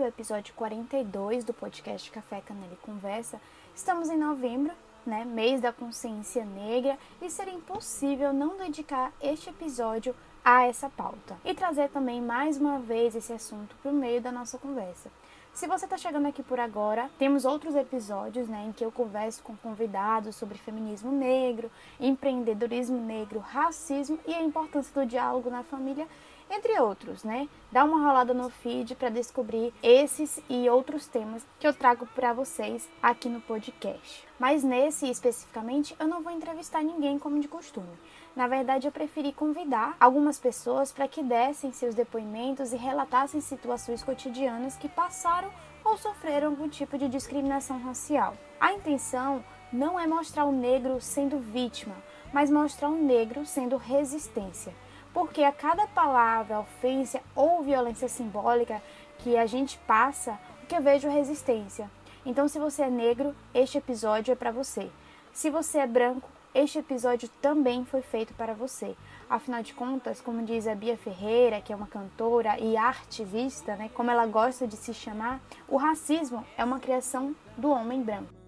ouvindo o episódio 42 do podcast Café Canela e Conversa. Estamos em novembro, né, mês da consciência negra, e seria impossível não dedicar este episódio a essa pauta e trazer também mais uma vez esse assunto para o meio da nossa conversa. Se você está chegando aqui por agora, temos outros episódios né, em que eu converso com convidados sobre feminismo negro, empreendedorismo negro, racismo e a importância do diálogo na família, entre outros, né? Dá uma rolada no feed para descobrir esses e outros temas que eu trago para vocês aqui no podcast. Mas nesse especificamente, eu não vou entrevistar ninguém como de costume. Na verdade, eu preferi convidar algumas pessoas para que dessem seus depoimentos e relatassem situações cotidianas que passaram ou sofreram algum tipo de discriminação racial. A intenção não é mostrar o negro sendo vítima, mas mostrar o negro sendo resistência. Porque a cada palavra, ofensa ou violência simbólica que a gente passa, o que eu vejo é resistência. Então, se você é negro, este episódio é para você. Se você é branco, este episódio também foi feito para você. Afinal de contas, como diz a Bia Ferreira, que é uma cantora e artivista, né, como ela gosta de se chamar, o racismo é uma criação do homem branco.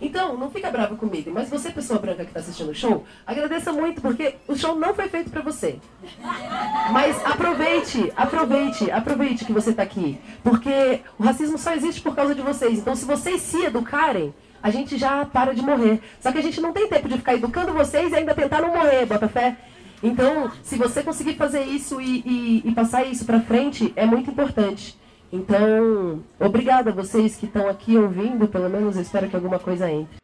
Então, não fica bravo comigo, mas você, pessoa branca que está assistindo o show, agradeça muito, porque o show não foi feito para você. Mas aproveite, aproveite, aproveite que você está aqui. Porque o racismo só existe por causa de vocês. Então, se vocês se educarem, a gente já para de morrer. Só que a gente não tem tempo de ficar educando vocês e ainda tentar não morrer, bota fé. Então, se você conseguir fazer isso e, e, e passar isso para frente, é muito importante. Então, obrigada a vocês que estão aqui ouvindo, pelo menos espero que alguma coisa entre.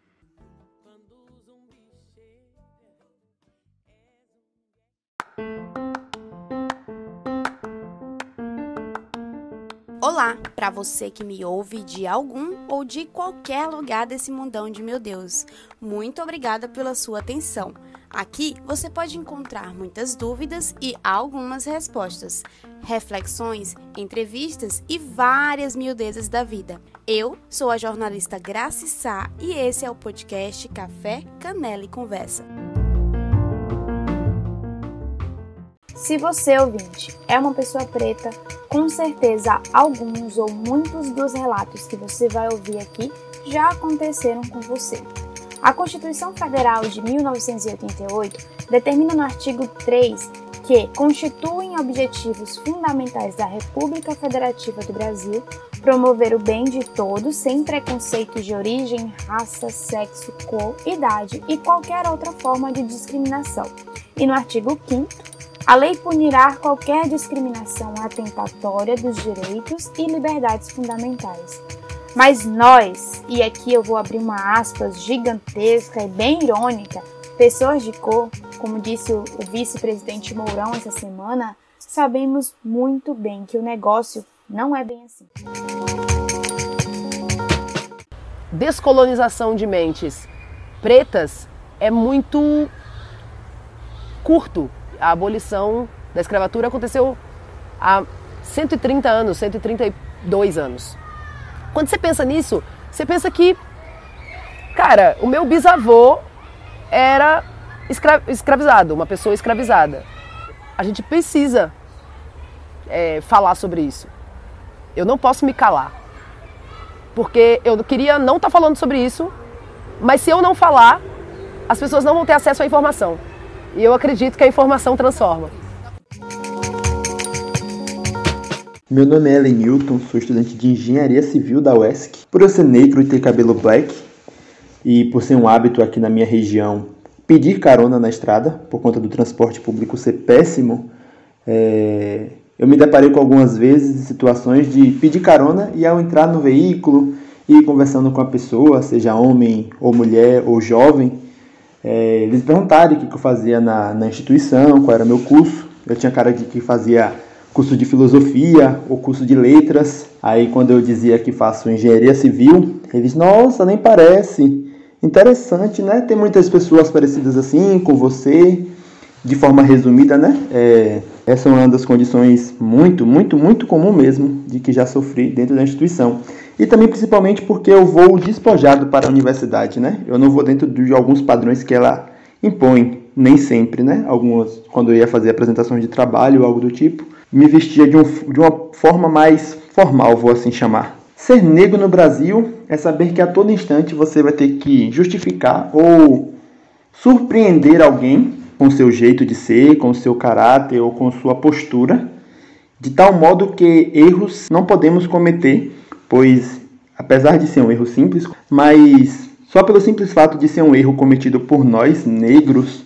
Olá, para você que me ouve de algum ou de qualquer lugar desse mundão de meu Deus. Muito obrigada pela sua atenção. Aqui você pode encontrar muitas dúvidas e algumas respostas, reflexões, entrevistas e várias miudezas da vida. Eu sou a jornalista Graci Sá e esse é o podcast Café, Canela e Conversa. Se você, ouvinte, é uma pessoa preta, com certeza alguns ou muitos dos relatos que você vai ouvir aqui já aconteceram com você. A Constituição Federal de 1988 determina no artigo 3 que constituem objetivos fundamentais da República Federativa do Brasil promover o bem de todos sem preconceitos de origem, raça, sexo, cor, idade e qualquer outra forma de discriminação. E no artigo 5 a lei punirá qualquer discriminação atentatória dos direitos e liberdades fundamentais mas nós, e aqui eu vou abrir uma aspas gigantesca e bem irônica, pessoas de cor, como disse o, vice-presidente Mourão essa semana, sabemos muito bem que o negócio não é bem assim. Descolonização de mentes pretas é muito curto. A abolição da escravatura aconteceu há 130 anos, 132 anos. Quando você pensa nisso, você pensa que, cara, o meu bisavô era escra escravizado, uma pessoa escravizada. A gente precisa é, falar sobre isso. Eu não posso me calar. Porque eu queria não estar tá falando sobre isso, mas se eu não falar, as pessoas não vão ter acesso à informação. E eu acredito que a informação transforma. Meu nome é Ellen Newton, sou estudante de Engenharia Civil da UESC. Por eu ser negro e ter cabelo black, e por ser um hábito aqui na minha região pedir carona na estrada, por conta do transporte público ser péssimo, é... eu me deparei com algumas vezes situações de pedir carona e ao entrar no veículo e conversando com a pessoa, seja homem ou mulher ou jovem, é... eles perguntaram o que eu fazia na, na instituição, qual era meu curso. Eu tinha cara de que fazia curso de filosofia ou curso de letras. Aí quando eu dizia que faço engenharia civil, eles, nossa, nem parece. Interessante, né? Tem muitas pessoas parecidas assim com você, de forma resumida, né? É, essa é uma das condições muito, muito, muito comum mesmo de que já sofri dentro da instituição. E também principalmente porque eu vou despojado para a universidade, né? Eu não vou dentro de alguns padrões que ela impõe, nem sempre, né? Algumas, quando eu ia fazer apresentações de trabalho ou algo do tipo, me vestia de, um, de uma forma mais formal, vou assim chamar. Ser negro no Brasil é saber que a todo instante você vai ter que justificar ou surpreender alguém com seu jeito de ser, com seu caráter ou com sua postura, de tal modo que erros não podemos cometer, pois apesar de ser um erro simples, mas só pelo simples fato de ser um erro cometido por nós, negros,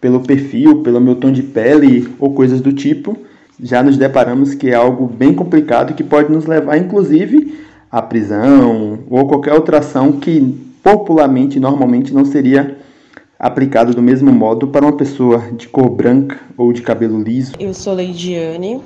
pelo perfil, pelo meu tom de pele ou coisas do tipo, já nos deparamos que é algo bem complicado que pode nos levar, inclusive, à prisão ou qualquer outra ação que popularmente, normalmente, não seria aplicado do mesmo modo para uma pessoa de cor branca ou de cabelo liso. Eu sou Leidiane,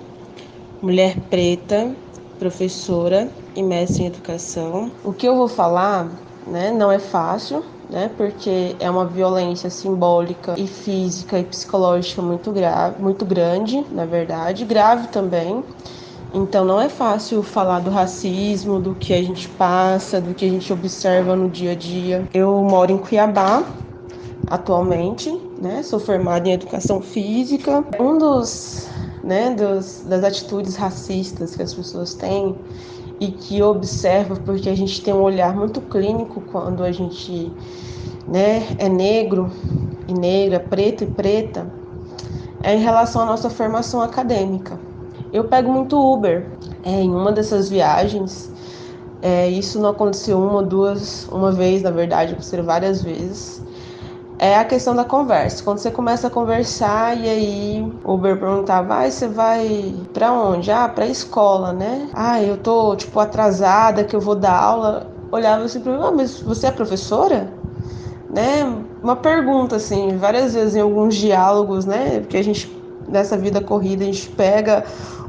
mulher preta, professora e mestre em educação. O que eu vou falar né, não é fácil, né, porque é uma violência simbólica e física e psicológica muito grave, muito grande, na verdade, grave também. Então não é fácil falar do racismo, do que a gente passa, do que a gente observa no dia a dia. Eu moro em Cuiabá atualmente, né? Sou formada em educação física. Um dos, né, dos, das atitudes racistas que as pessoas têm e que observa porque a gente tem um olhar muito clínico quando a gente né, é negro e negra, preto e preta, é em relação à nossa formação acadêmica. Eu pego muito Uber é, em uma dessas viagens. É, isso não aconteceu uma, duas, uma vez, na verdade, aconteceu várias vezes é a questão da conversa. Quando você começa a conversar e aí o Uber perguntava, vai, você vai para onde? Ah, pra escola, né? Ah, eu tô tipo atrasada que eu vou dar aula. Olhava assim para mim, ah, mas você é professora? Né? Uma pergunta assim, várias vezes em alguns diálogos, né? Porque a gente nessa vida corrida a gente pega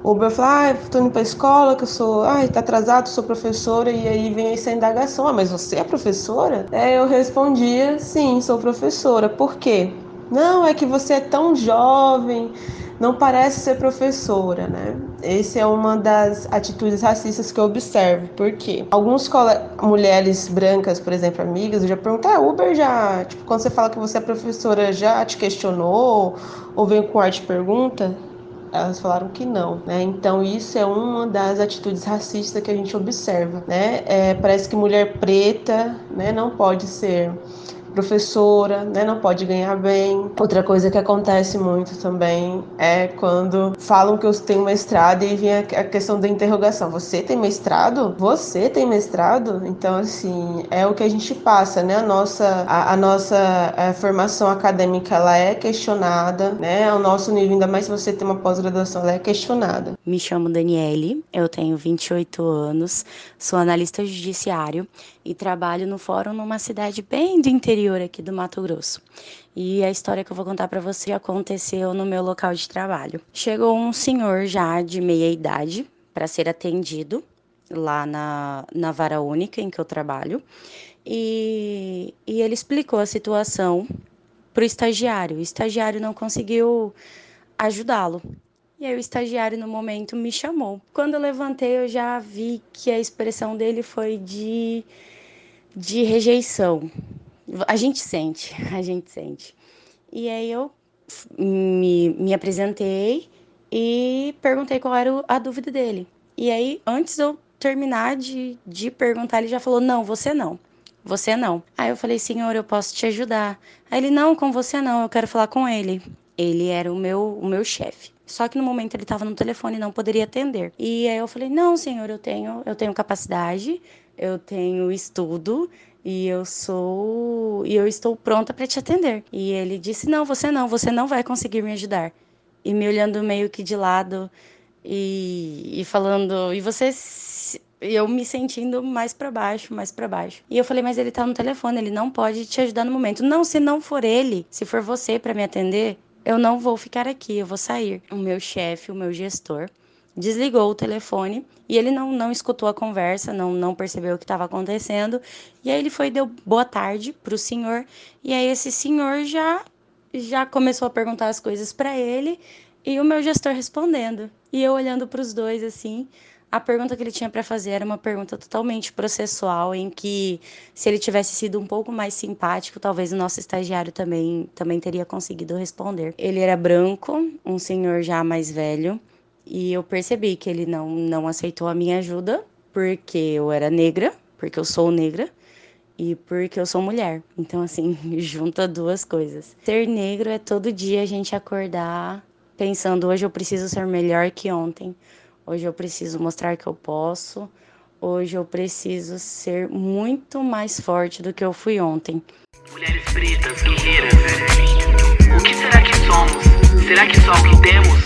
o Uber fala, ah, tô indo pra escola, que eu sou, ai, tá atrasado, sou professora, e aí vem essa indagação, ah, mas você é professora? É, eu respondia, sim, sou professora. Por quê? Não, é que você é tão jovem, não parece ser professora, né? Essa é uma das atitudes racistas que eu observo. Por quê? Alguns mulheres brancas, por exemplo, amigas, eu já pergunto, ah, Uber já, tipo, quando você fala que você é professora, já te questionou? Ou vem com arte pergunta? Elas falaram que não, né? Então isso é uma das atitudes racistas que a gente observa, né? É, parece que mulher preta, né, não pode ser professora, né, não pode ganhar bem. Outra coisa que acontece muito também é quando falam que eu tenho mestrado e vem a questão da interrogação. Você tem mestrado? Você tem mestrado? Então, assim, é o que a gente passa, né? A nossa, a, a nossa a formação acadêmica, ela é questionada, né? O nosso nível, ainda mais se você tem uma pós-graduação, ela é questionada. Me chamo Daniele, eu tenho 28 anos, sou analista judiciário e trabalho no fórum numa cidade bem do interior aqui do Mato Grosso. E a história que eu vou contar para você aconteceu no meu local de trabalho. Chegou um senhor já de meia idade para ser atendido lá na, na vara única em que eu trabalho. E, e ele explicou a situação para o estagiário. O estagiário não conseguiu ajudá-lo. E aí o estagiário no momento me chamou. Quando eu levantei, eu já vi que a expressão dele foi de de rejeição. A gente sente, a gente sente. E aí eu me, me apresentei e perguntei qual era a dúvida dele. E aí, antes de eu terminar de, de perguntar, ele já falou: Não, você não. Você não. Aí eu falei: Senhor, eu posso te ajudar. Aí ele: Não, com você não, eu quero falar com ele. Ele era o meu, o meu chefe. Só que no momento ele estava no telefone e não poderia atender. E aí eu falei: "Não, senhor, eu tenho, eu tenho capacidade, eu tenho estudo e eu sou e eu estou pronta para te atender". E ele disse: "Não, você não, você não vai conseguir me ajudar". E me olhando meio que de lado e, e falando: "E você eu me sentindo mais para baixo, mais para baixo. E eu falei, mas ele tá no telefone, ele não pode te ajudar no momento. Não, se não for ele, se for você para me atender, eu não vou ficar aqui, eu vou sair. O meu chefe, o meu gestor, desligou o telefone e ele não, não escutou a conversa, não, não percebeu o que estava acontecendo. E aí ele foi deu boa tarde para o senhor e aí esse senhor já já começou a perguntar as coisas para ele e o meu gestor respondendo. E eu olhando para os dois assim, a pergunta que ele tinha para fazer era uma pergunta totalmente processual, em que se ele tivesse sido um pouco mais simpático, talvez o nosso estagiário também, também teria conseguido responder. Ele era branco, um senhor já mais velho, E eu percebi que ele não, não aceitou a minha ajuda porque eu era negra, porque eu sou negra e porque eu sou mulher. Então, assim, junta duas coisas. Ser negro é todo dia a gente acordar pensando: hoje eu preciso ser melhor que ontem, hoje eu preciso mostrar que eu posso, hoje eu preciso ser muito mais forte do que eu fui ontem. Mulheres pretas, guerreiras, o que será que somos? Será que só o que temos?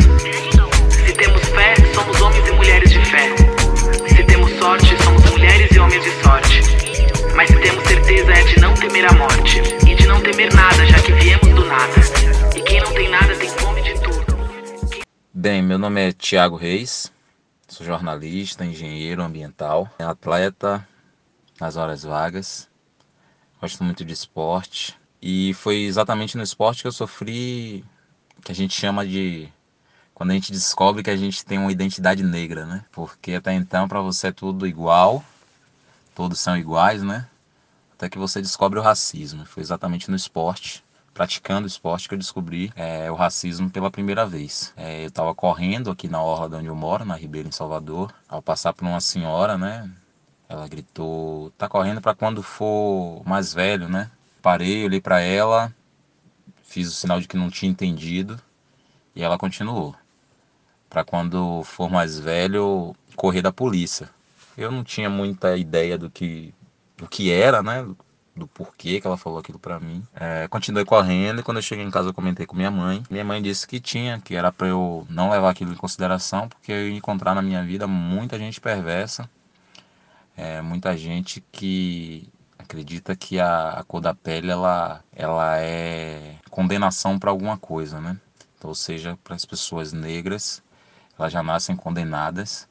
Se temos fé, somos homens e mulheres de fé. Se temos sorte, somos mulheres e homens de sorte. Mas se temos certeza é de não temer a morte e de não temer nada, já que viemos do nada. E quem não tem nada tem fome de tudo. Bem, meu nome é Tiago Reis, sou jornalista, engenheiro ambiental, atleta nas horas vagas, gosto muito de esporte e foi exatamente no esporte que eu sofri que a gente chama de quando a gente descobre que a gente tem uma identidade negra, né? Porque até então para você é tudo igual, todos são iguais, né? Até que você descobre o racismo. Foi exatamente no esporte, praticando esporte, que eu descobri é, o racismo pela primeira vez. É, eu estava correndo aqui na orla de onde eu moro, na Ribeira, em Salvador, ao passar por uma senhora, né? Ela gritou: "Tá correndo para quando for mais velho, né?" Parei, olhei para ela, fiz o sinal de que não tinha entendido e ela continuou para quando for mais velho correr da polícia. Eu não tinha muita ideia do que do que era, né? Do porquê que ela falou aquilo para mim. É, continuei correndo e quando eu cheguei em casa eu comentei com minha mãe. Minha mãe disse que tinha, que era para eu não levar aquilo em consideração, porque eu ia encontrar na minha vida muita gente perversa, é, muita gente que acredita que a, a, cor da pele ela, ela é condenação para alguma coisa, né? Então, ou seja, para as pessoas negras elas já nascem condenadas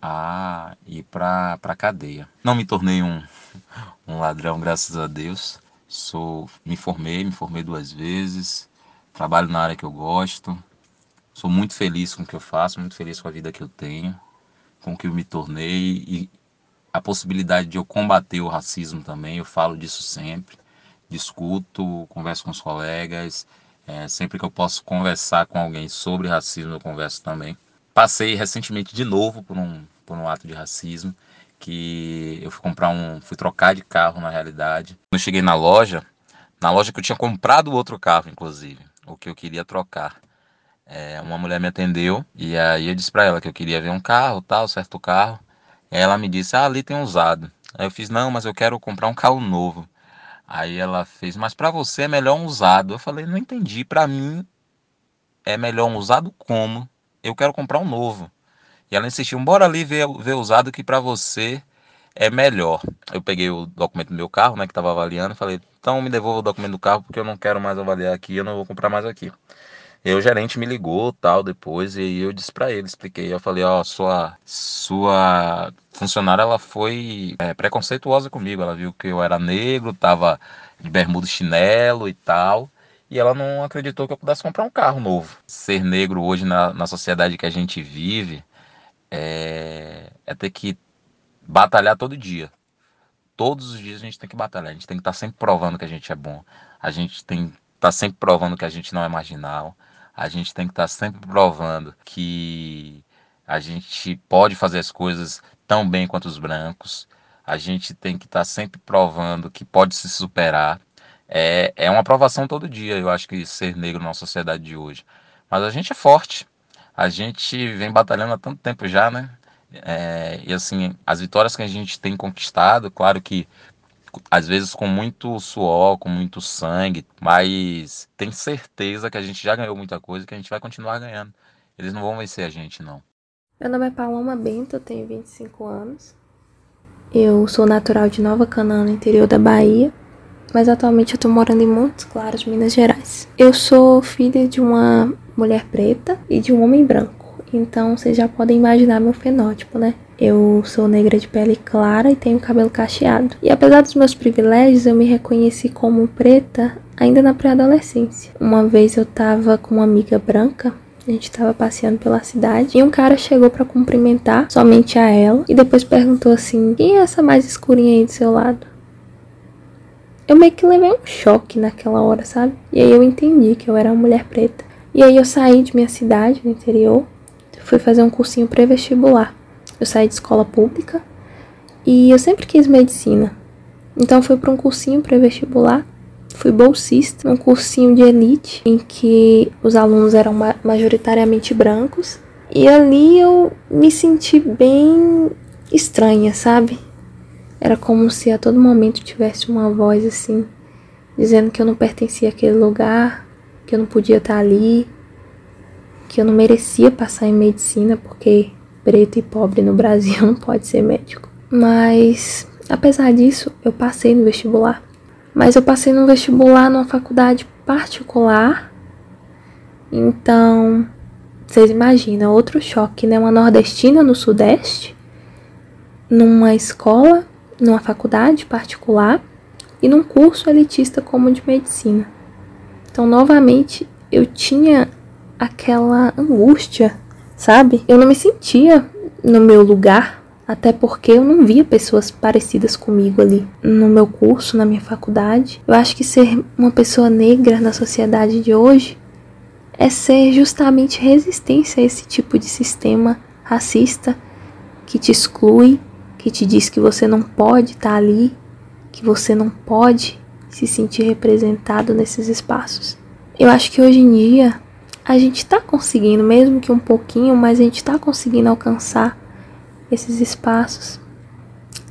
a ir para a cadeia. Não me tornei um, um ladrão, graças a Deus. Sou, me formei, me formei duas vezes, trabalho na área que eu gosto. Sou muito feliz com o que eu faço, muito feliz com a vida que eu tenho, com o que eu me tornei e a possibilidade de eu combater o racismo também. Eu falo disso sempre, discuto, converso com os colegas. É, sempre que eu posso conversar com alguém sobre racismo, eu converso também. Passei recentemente de novo por um, por um ato de racismo, que eu fui comprar um, fui trocar de carro na realidade. Quando eu cheguei na loja, na loja que eu tinha comprado outro carro, inclusive, o que eu queria trocar. É, uma mulher me atendeu e aí eu disse para ela que eu queria ver um carro, tal, certo carro. Ela me disse: "Ah, ali tem um usado". Aí eu fiz: "Não, mas eu quero comprar um carro novo". Aí ela fez: "Mas para você é melhor um usado". Eu falei: "Não entendi, para mim é melhor um usado como? eu quero comprar um novo. E ela insistiu, bora ali ver, ver usado que para você é melhor. Eu peguei o documento do meu carro, né, que estava avaliando, falei, então me devolva o documento do carro porque eu não quero mais avaliar aqui, eu não vou comprar mais aqui. E o gerente me ligou, tal, depois, e eu disse para ele, expliquei, eu falei, ó, oh, sua, sua funcionária, ela foi é, preconceituosa comigo, ela viu que eu era negro, tava de bermuda chinelo e tal, e ela não acreditou que eu pudesse comprar um carro novo. Ser negro hoje na, na sociedade que a gente vive é, é ter que batalhar todo dia. Todos os dias a gente tem que batalhar, a gente tem que estar tá sempre provando que a gente é bom, a gente tem que estar tá sempre provando que a gente não é marginal, a gente tem que estar tá sempre provando que a gente pode fazer as coisas tão bem quanto os brancos, a gente tem que estar sempre provando que pode se superar. É, é uma aprovação todo dia, eu acho que ser negro na sociedade de hoje. Mas a gente é forte, a gente vem batalhando há tanto tempo já, né? É, e assim, as vitórias que a gente tem conquistado, claro que às vezes com muito suor, com muito sangue, mas tem certeza que a gente já ganhou muita coisa e que a gente vai continuar ganhando. Eles não vão vencer a gente, não. Meu nome é Paloma Bento, eu tenho 25 anos. Eu sou natural de Nova Canaã, no interior da Bahia mas atualmente eu tô morando em Montes Claros, Minas Gerais. Eu sou filha de uma mulher preta e de um homem branco, então vocês já podem imaginar meu fenótipo, né? Eu sou negra de pele clara e tenho cabelo cacheado. E apesar dos meus privilégios, eu me reconheci como preta ainda na pré-adolescência. Uma vez eu tava com uma amiga branca a gente estava passeando pela cidade e um cara chegou para cumprimentar somente a ela e depois perguntou assim: "Quem é essa mais escurinha aí do seu lado?" eu meio que levei um choque naquela hora, sabe? E aí eu entendi que eu era uma mulher preta. E aí eu saí de minha cidade, no interior, fui fazer um cursinho pré-vestibular. Eu saí de escola pública e eu sempre quis medicina. Então fui para um cursinho pré-vestibular. Fui bolsista, um cursinho de elite em que os alunos eram majoritariamente brancos. E ali eu me senti bem estranha, sabe? Era como se a todo momento tivesse uma voz assim, dizendo que eu não pertencia àquele lugar, que eu não podia estar ali, que eu não merecia passar em medicina porque preto e pobre no Brasil não pode ser médico. Mas, apesar disso, eu passei no vestibular. Mas eu passei no vestibular numa faculdade particular. Então, vocês imaginam outro choque, né? Uma nordestina no Sudeste, numa escola, numa faculdade particular e num curso elitista como de medicina. Então, novamente, eu tinha aquela angústia, sabe? Eu não me sentia no meu lugar, até porque eu não via pessoas parecidas comigo ali no meu curso, na minha faculdade. Eu acho que ser uma pessoa negra na sociedade de hoje é ser justamente resistência a esse tipo de sistema racista que te exclui, que te diz que você não pode estar ali, que você não pode se sentir representado nesses espaços. Eu acho que hoje em dia a gente está conseguindo, mesmo que um pouquinho, mas a gente está conseguindo alcançar esses espaços.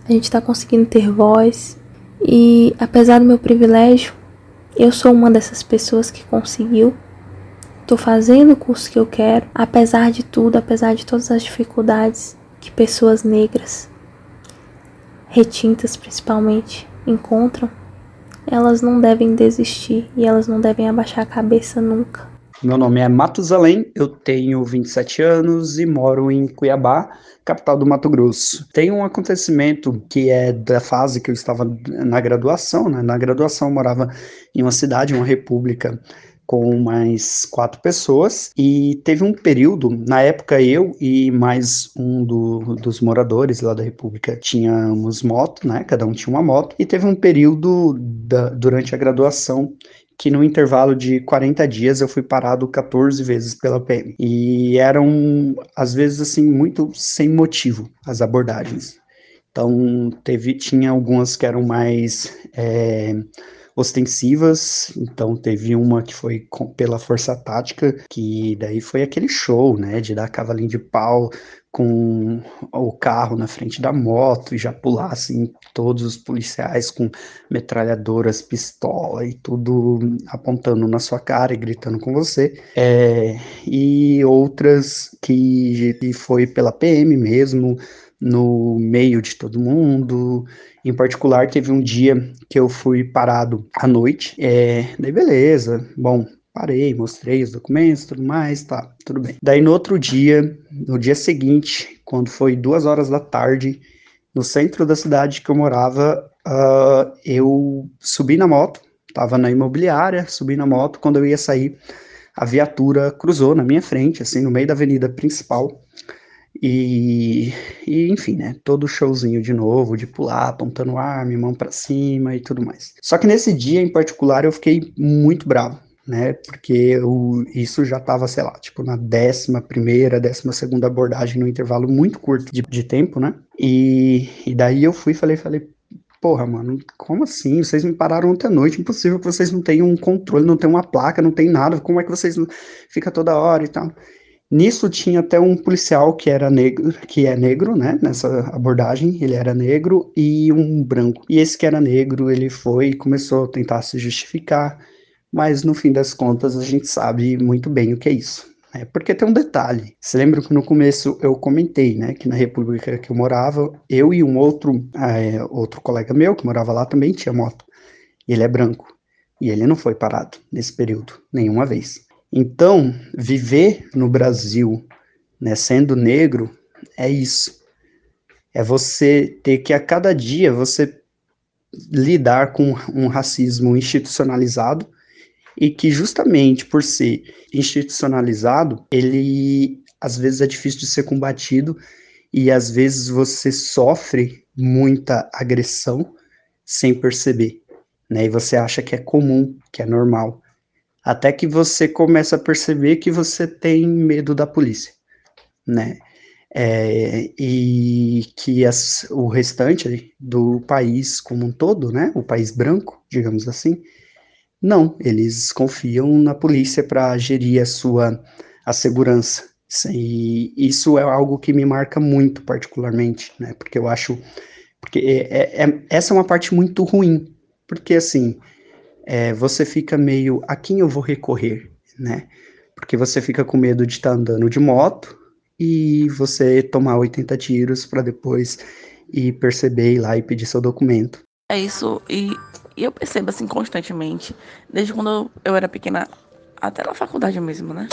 A gente está conseguindo ter voz. E apesar do meu privilégio, eu sou uma dessas pessoas que conseguiu. Estou fazendo o curso que eu quero, apesar de tudo, apesar de todas as dificuldades que pessoas negras, retintas principalmente, encontram. Elas não devem desistir e elas não devem abaixar a cabeça nunca. Meu nome é Matusalém, eu tenho 27 anos e moro em Cuiabá, capital do Mato Grosso. Tem um acontecimento que é da fase que eu estava na graduação, né? Na graduação eu morava em uma cidade, uma república com mais quatro pessoas e teve um período, na época eu e mais um do, dos moradores lá da República tínhamos moto, né? Cada um tinha uma moto e teve um período da, durante a graduação que no intervalo de 40 dias eu fui parado 14 vezes pela PM. E eram, às vezes, assim, muito sem motivo as abordagens. Então, teve, tinha algumas que eram mais é, ostensivas, então teve uma que foi com, pela força tática, que daí foi aquele show, né, de dar cavalinho de pau com o carro na frente da moto e já pulassem todos os policiais com metralhadoras, pistola e tudo apontando na sua cara e gritando com você. É, e outras que foi pela PM mesmo, no meio de todo mundo. Em particular, teve um dia que eu fui parado à noite. É, daí, beleza, bom, Parei, mostrei os documentos, tudo mais, tá, tudo bem. Daí no outro dia, no dia seguinte, quando foi duas horas da tarde, no centro da cidade que eu morava, uh, eu subi na moto, tava na imobiliária, subi na moto, quando eu ia sair, a viatura cruzou na minha frente, assim, no meio da avenida principal, e, e, enfim, né? Todo showzinho de novo, de pular, apontando arma, mão para cima e tudo mais. Só que nesse dia em particular eu fiquei muito bravo né? Porque isso já estava, sei lá, tipo na décima primeira, décima segunda abordagem no intervalo muito curto de, de tempo, né? E, e daí eu fui falei, falei, porra, mano, como assim? Vocês me pararam ontem à noite, impossível que vocês não tenham um controle, não tenham uma placa, não tem nada, como é que vocês fica toda hora e tal? Nisso tinha até um policial que era negro, que é negro, né? Nessa abordagem, ele era negro e um branco. E esse que era negro, ele foi e começou a tentar se justificar mas no fim das contas a gente sabe muito bem o que é isso. Né? Porque tem um detalhe. Você lembra que no começo eu comentei, né, que na república que eu morava, eu e um outro, é, outro colega meu que morava lá também tinha moto. Ele é branco e ele não foi parado nesse período nenhuma vez. Então, viver no Brasil, né, sendo negro, é isso. É você ter que a cada dia você lidar com um racismo institucionalizado e que justamente por ser institucionalizado, ele às vezes é difícil de ser combatido e às vezes você sofre muita agressão sem perceber, né? E você acha que é comum, que é normal, até que você começa a perceber que você tem medo da polícia. né? É, e que as, o restante do país como um todo, né, o país branco, digamos assim, não, eles confiam na polícia para gerir a sua a segurança. E isso é algo que me marca muito particularmente, né, porque eu acho, porque é, é, é essa é uma parte muito ruim, porque assim, é, você fica meio, a quem eu vou recorrer, né, porque você fica com medo de estar tá andando de moto, e você tomar 80 tiros para depois ir perceber ir lá e pedir seu documento. É isso, e, e eu percebo assim constantemente, desde quando eu era pequena, até na faculdade mesmo, né?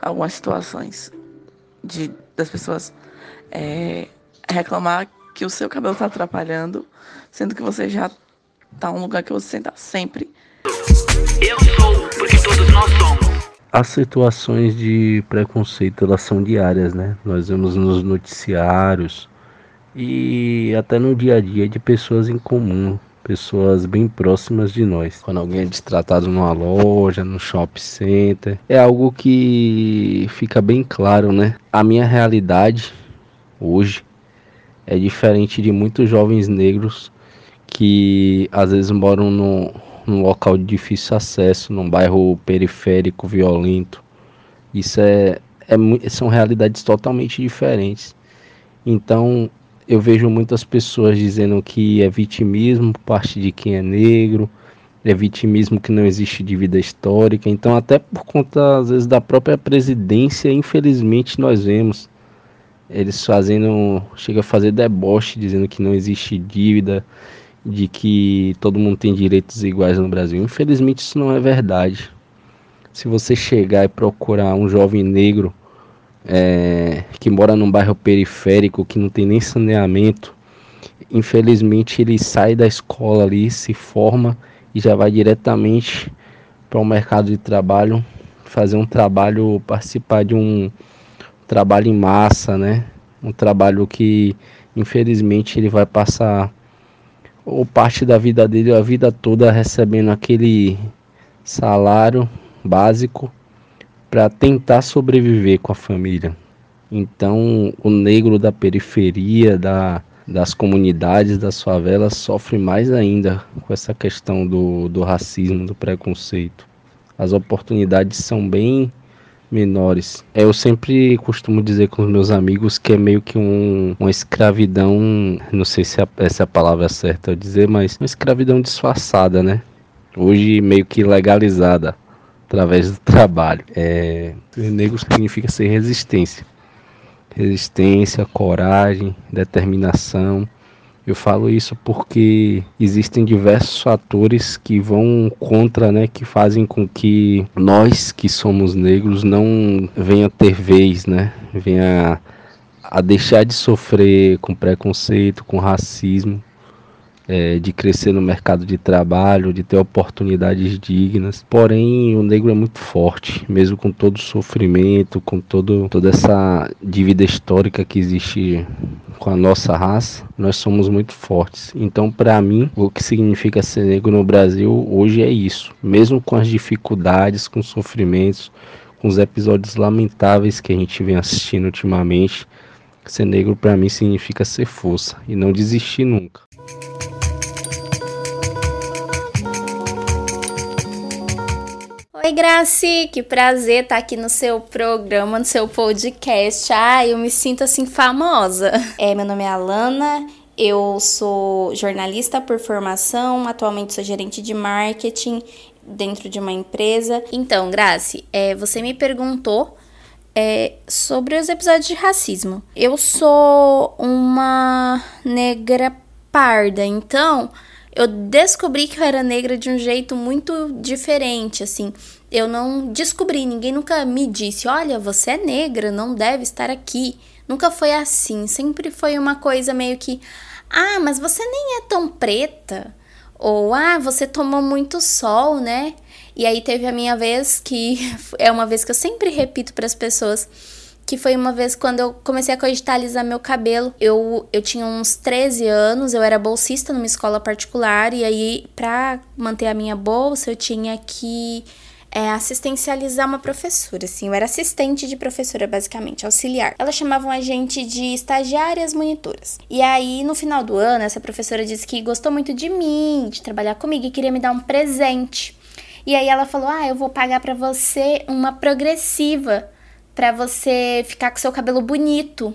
Algumas situações de, das pessoas é, reclamar que o seu cabelo tá atrapalhando, sendo que você já tá num lugar que você senta sempre. Eu sou, porque todos nós somos as situações de preconceito elas são diárias, né? Nós vemos nos noticiários e até no dia a dia de pessoas em comum, pessoas bem próximas de nós. Quando alguém é destratado numa loja, no shopping center, é algo que fica bem claro, né? A minha realidade hoje é diferente de muitos jovens negros que às vezes moram no num local de difícil acesso, num bairro periférico violento. Isso é, é são realidades totalmente diferentes. Então, eu vejo muitas pessoas dizendo que é vitimismo parte de quem é negro, é vitimismo que não existe dívida histórica. Então, até por conta, às vezes, da própria presidência, infelizmente, nós vemos eles fazendo, chega a fazer deboche, dizendo que não existe dívida, de que todo mundo tem direitos iguais no Brasil. Infelizmente isso não é verdade. Se você chegar e procurar um jovem negro é, que mora num bairro periférico que não tem nem saneamento, infelizmente ele sai da escola ali, se forma e já vai diretamente para o mercado de trabalho, fazer um trabalho, participar de um trabalho em massa, né? Um trabalho que infelizmente ele vai passar ou parte da vida dele, a vida toda recebendo aquele salário básico para tentar sobreviver com a família. Então, o negro da periferia, da, das comunidades, das favelas, sofre mais ainda com essa questão do, do racismo, do preconceito. As oportunidades são bem menores. Eu sempre costumo dizer com os meus amigos que é meio que um, uma escravidão, não sei se a, essa é a palavra certa a dizer, mas uma escravidão disfarçada, né? Hoje meio que legalizada através do trabalho. É, negro significa ser resistência. Resistência, coragem, determinação. Eu falo isso porque existem diversos fatores que vão contra, né, que fazem com que nós que somos negros não venha ter vez, né, venha a deixar de sofrer com preconceito, com racismo é, de crescer no mercado de trabalho, de ter oportunidades dignas. Porém, o negro é muito forte, mesmo com todo o sofrimento, com todo, toda essa dívida histórica que existe com a nossa raça, nós somos muito fortes. Então, para mim, o que significa ser negro no Brasil hoje é isso. Mesmo com as dificuldades, com os sofrimentos, com os episódios lamentáveis que a gente vem assistindo ultimamente, ser negro para mim significa ser força e não desistir nunca. Oi, Graci, que prazer estar aqui no seu programa, no seu podcast. Ai, eu me sinto assim famosa. É, meu nome é Alana, eu sou jornalista por formação, atualmente sou gerente de marketing dentro de uma empresa. Então, Graci, é, você me perguntou é, sobre os episódios de racismo. Eu sou uma negra parda, então eu descobri que eu era negra de um jeito muito diferente, assim. Eu não descobri, ninguém nunca me disse: olha, você é negra, não deve estar aqui. Nunca foi assim. Sempre foi uma coisa meio que: ah, mas você nem é tão preta. Ou ah, você tomou muito sol, né? E aí teve a minha vez que é uma vez que eu sempre repito para as pessoas que foi uma vez quando eu comecei a cogitalizar meu cabelo. Eu, eu tinha uns 13 anos, eu era bolsista numa escola particular, e aí, pra manter a minha bolsa, eu tinha que é, assistencializar uma professora, assim, eu era assistente de professora, basicamente, auxiliar. Elas chamavam a gente de estagiárias monitoras. E aí, no final do ano, essa professora disse que gostou muito de mim, de trabalhar comigo e queria me dar um presente. E aí ela falou: "Ah, eu vou pagar para você uma progressiva para você ficar com seu cabelo bonito".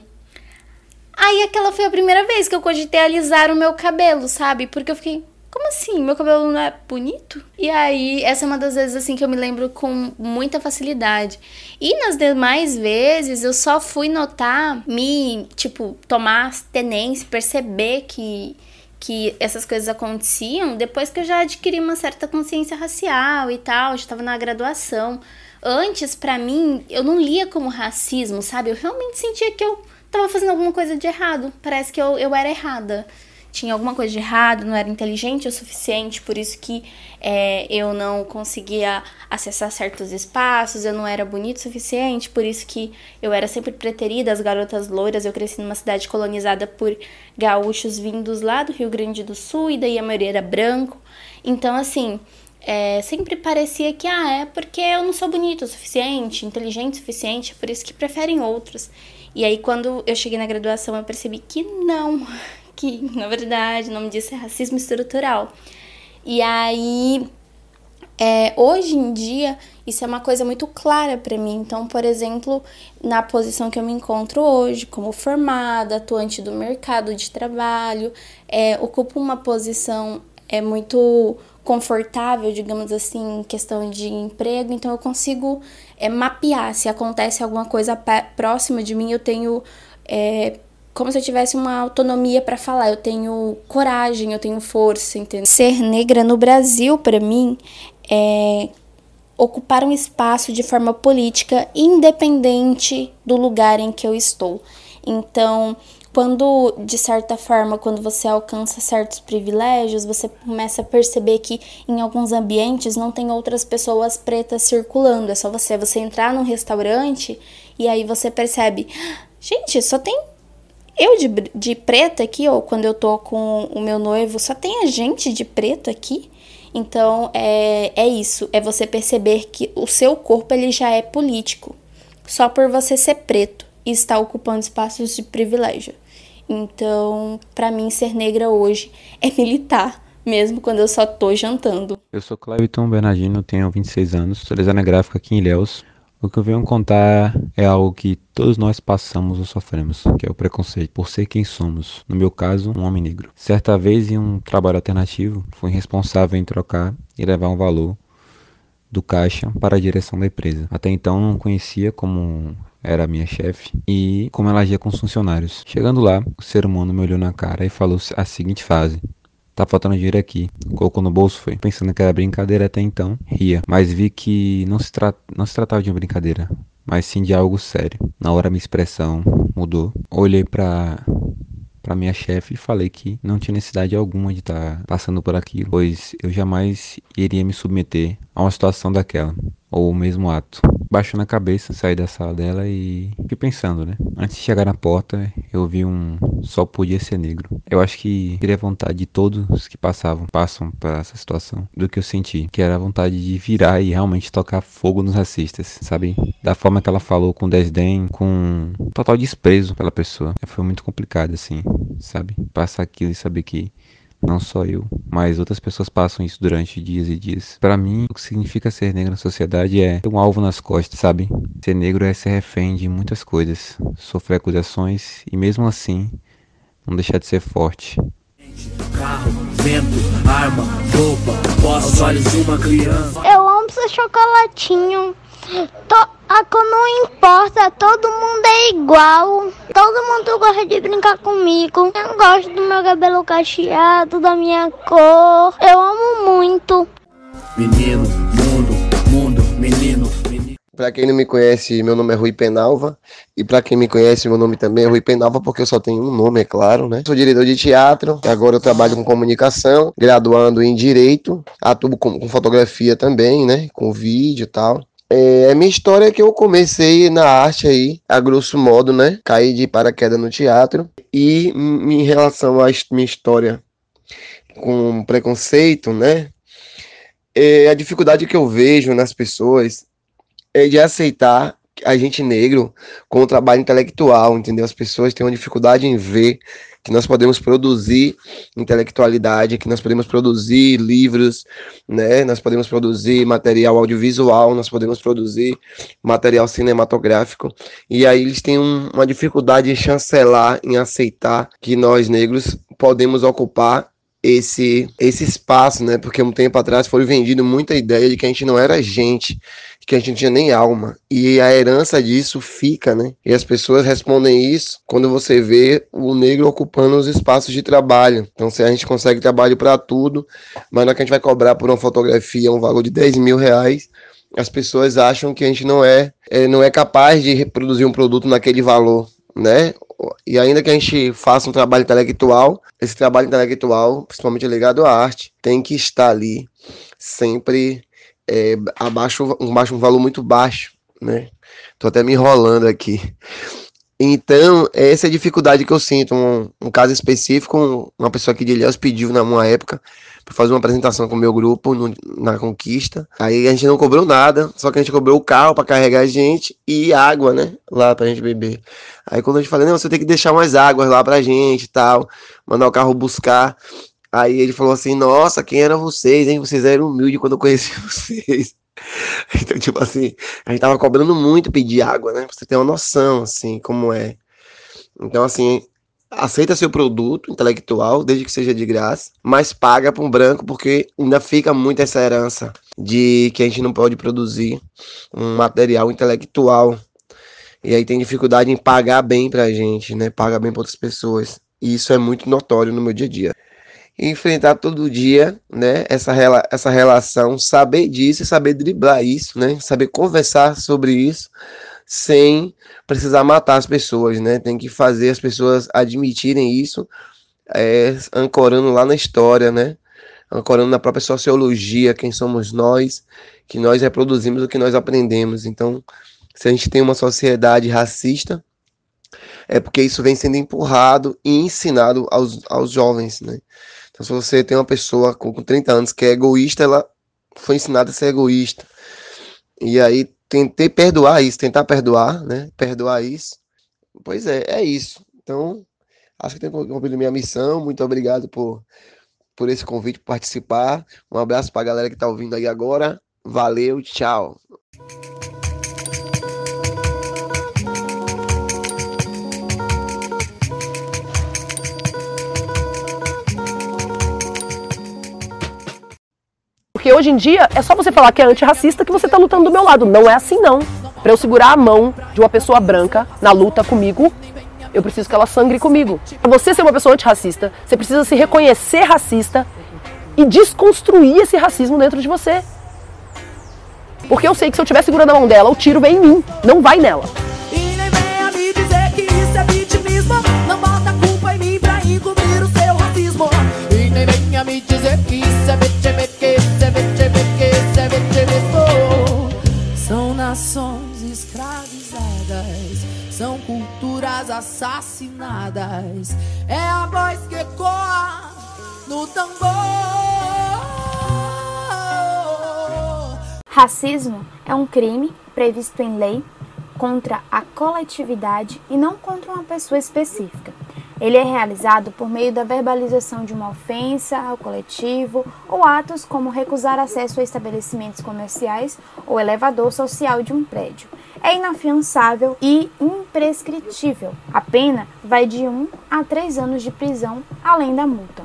Aí aquela foi a primeira vez que eu cogitei alisar o meu cabelo, sabe? Porque eu fiquei, como assim? Meu cabelo não é bonito? E aí, essa é uma das vezes assim que eu me lembro com muita facilidade. E nas demais vezes, eu só fui notar, me, tipo, tomar tenência, perceber que que essas coisas aconteciam depois que eu já adquiri uma certa consciência racial e tal, já estava na graduação. Antes, para mim, eu não lia como racismo, sabe? Eu realmente sentia que eu tava fazendo alguma coisa de errado. Parece que eu, eu era errada tinha alguma coisa de errado, não era inteligente o suficiente, por isso que é, eu não conseguia acessar certos espaços, eu não era bonito o suficiente, por isso que eu era sempre preterida, as garotas loiras. Eu cresci numa cidade colonizada por gaúchos vindos lá do Rio Grande do Sul, e daí a maioria era branco. Então, assim, é, sempre parecia que, ah, é porque eu não sou bonito o suficiente, inteligente o suficiente, por isso que preferem outros. E aí, quando eu cheguei na graduação, eu percebi que não, que na verdade o nome disso é racismo estrutural. E aí, é, hoje em dia, isso é uma coisa muito clara para mim. Então, por exemplo, na posição que eu me encontro hoje, como formada, atuante do mercado de trabalho, é, ocupo uma posição é muito confortável, digamos assim, em questão de emprego, então eu consigo é, mapear se acontece alguma coisa próxima de mim, eu tenho é, como se eu tivesse uma autonomia para falar. Eu tenho coragem, eu tenho força, entendeu? Ser negra no Brasil, para mim, é ocupar um espaço de forma política independente do lugar em que eu estou. Então, quando de certa forma, quando você alcança certos privilégios, você começa a perceber que em alguns ambientes não tem outras pessoas pretas circulando, é só você, você entrar num restaurante e aí você percebe, gente, só tem eu de, de preta aqui, ou quando eu tô com o meu noivo, só tem a gente de preto aqui. Então é, é isso, é você perceber que o seu corpo ele já é político, só por você ser preto e estar ocupando espaços de privilégio. Então, para mim, ser negra hoje é militar, mesmo quando eu só tô jantando. Eu sou Cleviton Bernardino, tenho 26 anos, sou designer gráfico aqui em Ilhéus. O que eu venho contar é algo que todos nós passamos ou sofremos, que é o preconceito por ser quem somos. No meu caso, um homem negro. Certa vez, em um trabalho alternativo, fui responsável em trocar e levar um valor do caixa para a direção da empresa. Até então não conhecia como era a minha chefe e como ela agia com os funcionários. Chegando lá, o ser humano me olhou na cara e falou a seguinte frase: Tá faltando dinheiro aqui. Colocou no bolso, foi. Pensando que era brincadeira até então, ria. Mas vi que não se, tra não se tratava de uma brincadeira, mas sim de algo sério. Na hora minha expressão mudou. Olhei para para minha chefe e falei que não tinha necessidade alguma de estar tá passando por aquilo, pois eu jamais iria me submeter a uma situação daquela ou o mesmo ato. Baixou na cabeça, saí da sala dela e fiquei pensando, né? Antes de chegar na porta, eu vi um só podia ser negro. Eu acho que teria vontade de todos que passavam, passam por essa situação, do que eu senti, que era a vontade de virar e realmente tocar fogo nos racistas, sabe? Da forma que ela falou, com desdém, com total desprezo pela pessoa. Foi muito complicado, assim, sabe? Passar aquilo e saber que não só eu, mas outras pessoas passam isso durante dias e dias. Para mim, o que significa ser negro na sociedade é ter um alvo nas costas, sabe? Ser negro é ser refém de muitas coisas, sofrer acusações e mesmo assim não deixar de ser forte. Carro, vento, arma, roupa, olhos de uma criança. Eu amo seu chocolatinho. To a cor não importa, todo mundo é igual. Todo mundo gosta de brincar comigo. Eu gosto do meu cabelo cacheado, da minha cor. Eu amo muito. Menino, mundo, mundo, menino, menino. Pra quem não me conhece, meu nome é Rui Penalva. E pra quem me conhece, meu nome também é Rui Penalva, porque eu só tenho um nome, é claro, né? Sou diretor de teatro, agora eu trabalho com comunicação, graduando em Direito, atuo com, com fotografia também, né? Com vídeo e tal. É, a minha história é que eu comecei na arte aí, a grosso modo, né? Caí de paraquedas no teatro. E em relação à minha história com preconceito, né? é, a dificuldade que eu vejo nas pessoas é de aceitar a gente negro com o trabalho intelectual, entendeu? As pessoas têm uma dificuldade em ver que nós podemos produzir intelectualidade, que nós podemos produzir livros, né? Nós podemos produzir material audiovisual, nós podemos produzir material cinematográfico. E aí eles têm um, uma dificuldade em chancelar, em aceitar que nós negros podemos ocupar esse esse espaço, né? Porque um tempo atrás foi vendido muita ideia de que a gente não era gente, que a gente não tinha nem alma. E a herança disso fica, né? E as pessoas respondem isso quando você vê o negro ocupando os espaços de trabalho. Então, se a gente consegue trabalho para tudo, mas na que a gente vai cobrar por uma fotografia um valor de 10 mil reais, as pessoas acham que a gente não é, é não é capaz de reproduzir um produto naquele valor, né? E ainda que a gente faça um trabalho intelectual, esse trabalho intelectual, principalmente ligado à arte, tem que estar ali sempre é, abaixo, abaixo um valor muito baixo, né? Tô até me enrolando aqui. Então, essa é a dificuldade que eu sinto. Um, um caso específico, uma pessoa aqui de Ilhéus pediu na uma época para fazer uma apresentação com o meu grupo no, na Conquista. Aí a gente não cobrou nada, só que a gente cobrou o carro para carregar a gente e água, né? Lá pra gente beber. Aí quando a gente falou, não, você tem que deixar umas águas lá pra gente e tal, mandar o carro buscar. Aí ele falou assim, nossa, quem eram vocês, hein? Vocês eram humildes quando eu conheci vocês. Então, tipo assim, a gente tava cobrando muito pedir água, né? Pra você ter uma noção, assim, como é. Então, assim, aceita seu produto intelectual, desde que seja de graça, mas paga para um branco porque ainda fica muito essa herança de que a gente não pode produzir um material intelectual. E aí tem dificuldade em pagar bem pra gente, né? Paga bem para outras pessoas. E isso é muito notório no meu dia a dia. Enfrentar todo dia, né, essa, rela essa relação, saber disso e saber driblar isso, né? Saber conversar sobre isso sem precisar matar as pessoas, né? Tem que fazer as pessoas admitirem isso, é, ancorando lá na história, né? Ancorando na própria sociologia, quem somos nós, que nós reproduzimos o que nós aprendemos. Então, se a gente tem uma sociedade racista, é porque isso vem sendo empurrado e ensinado aos, aos jovens, né? Então, se você tem uma pessoa com, com 30 anos que é egoísta, ela foi ensinada a ser egoísta. E aí tentei perdoar isso, tentar perdoar, né? Perdoar isso. Pois é, é isso. Então, acho que tenho cumprido minha missão. Muito obrigado por, por esse convite, por participar. Um abraço para a galera que está ouvindo aí agora. Valeu, tchau. Porque hoje em dia é só você falar que é antirracista que você tá lutando do meu lado. Não é assim não. Para eu segurar a mão de uma pessoa branca na luta comigo, eu preciso que ela sangre comigo. Pra você ser uma pessoa antirracista, você precisa se reconhecer racista e desconstruir esse racismo dentro de você. Porque eu sei que se eu estiver segurando a mão dela, o tiro vem em mim, não vai nela. E nem venha me dizer que isso é vitimismo. Não bota culpa em mim pra o seu racismo. E nem venha me dizer que isso é vitimismo, culturas assassinadas. É a voz que ecoa no tambor. Racismo é um crime previsto em lei contra a coletividade e não contra uma pessoa específica. Ele é realizado por meio da verbalização de uma ofensa ao coletivo ou atos como recusar acesso a estabelecimentos comerciais ou elevador social de um prédio. É inafiançável e imprescritível. A pena vai de 1 a 3 anos de prisão, além da multa.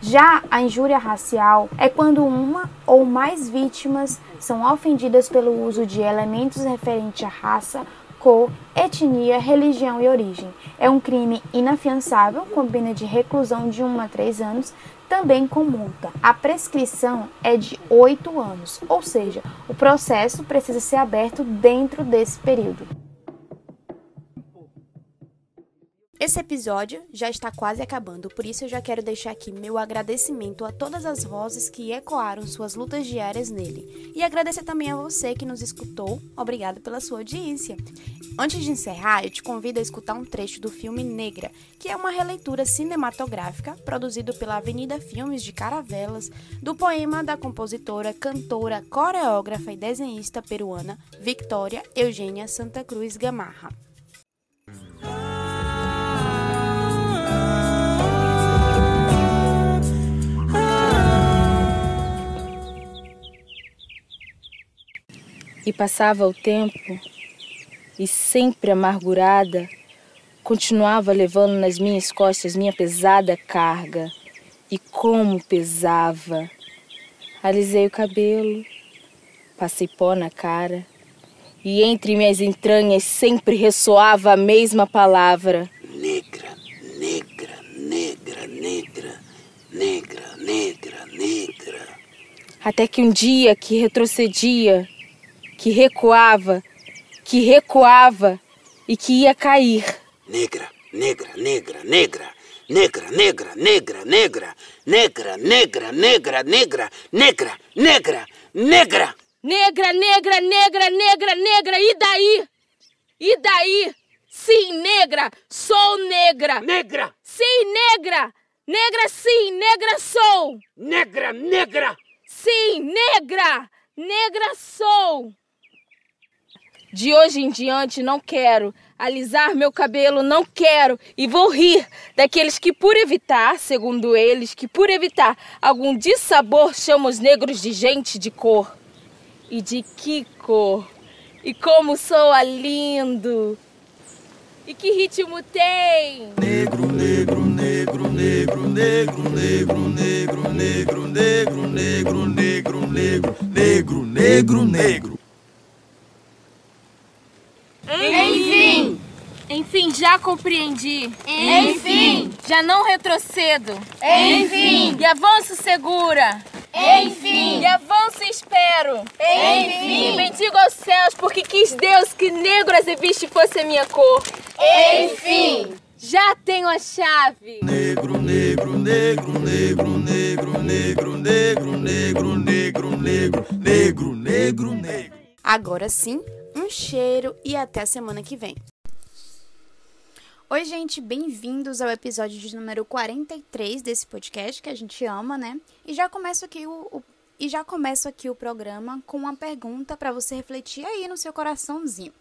Já a injúria racial é quando uma ou mais vítimas são ofendidas pelo uso de elementos referentes à raça, cor, etnia, religião e origem. É um crime inafiançável, com pena de reclusão de 1 a 3 anos, também com multa. A prescrição é de 8 anos, ou seja, o processo precisa ser aberto dentro desse período. Esse episódio já está quase acabando, por isso eu já quero deixar aqui meu agradecimento a todas as vozes que ecoaram suas lutas diárias nele. E agradecer também a você que nos escutou. Obrigada pela sua audiência. Antes de encerrar, eu te convido a escutar um trecho do filme Negra, que é uma releitura cinematográfica produzido pela Avenida Filmes de Caravelas do poema da compositora, cantora, coreógrafa e desenhista peruana Victoria Eugênia Santa Cruz Gamarra. E passava o tempo, e sempre amargurada, continuava levando nas minhas costas minha pesada carga. E como pesava! Alisei o cabelo, passei pó na cara, e entre minhas entranhas sempre ressoava a mesma palavra. Negra, negra, negra, negra, negra, negra, negra. Até que um dia que retrocedia, que recuava, que recuava e que ia cair. Negra, negra, negra, negra, negra, negra, negra, negra, negra, negra, negra, negra, negra, negra, negra. Negra, negra, negra, negra, negra, e daí? E daí? Sim, negra, sou negra. Negra. Sim, negra. Negra, sim, negra sou. Negra, negra. Sim, negra. Negra sou. De hoje em diante não quero alisar meu cabelo, não quero e vou rir daqueles que por evitar, segundo eles, que por evitar algum dissabor chamam os negros de gente de cor. E de que cor? E como soa lindo! E que ritmo tem? Negro, negro, negro, negro, negro, negro, negro, negro, negro, negro, negro, negro, negro, negro, negro. Enfim! Enfim, já compreendi. Enfim! Já não retrocedo. Enfim! E avanço segura. Enfim! E avanço e espero. Enfim! E bendigo aos céus, porque quis Deus que negro azeviste fosse a minha cor. Enfim! Já tenho a chave. Negro, negro, negro, negro, negro, negro, negro, negro, negro, negro, negro, negro, negro. Agora sim, um cheiro e até a semana que vem. Oi, gente, bem-vindos ao episódio de número 43 desse podcast que a gente ama, né? E já começo aqui o, o e já começo aqui o programa com uma pergunta para você refletir aí no seu coraçãozinho.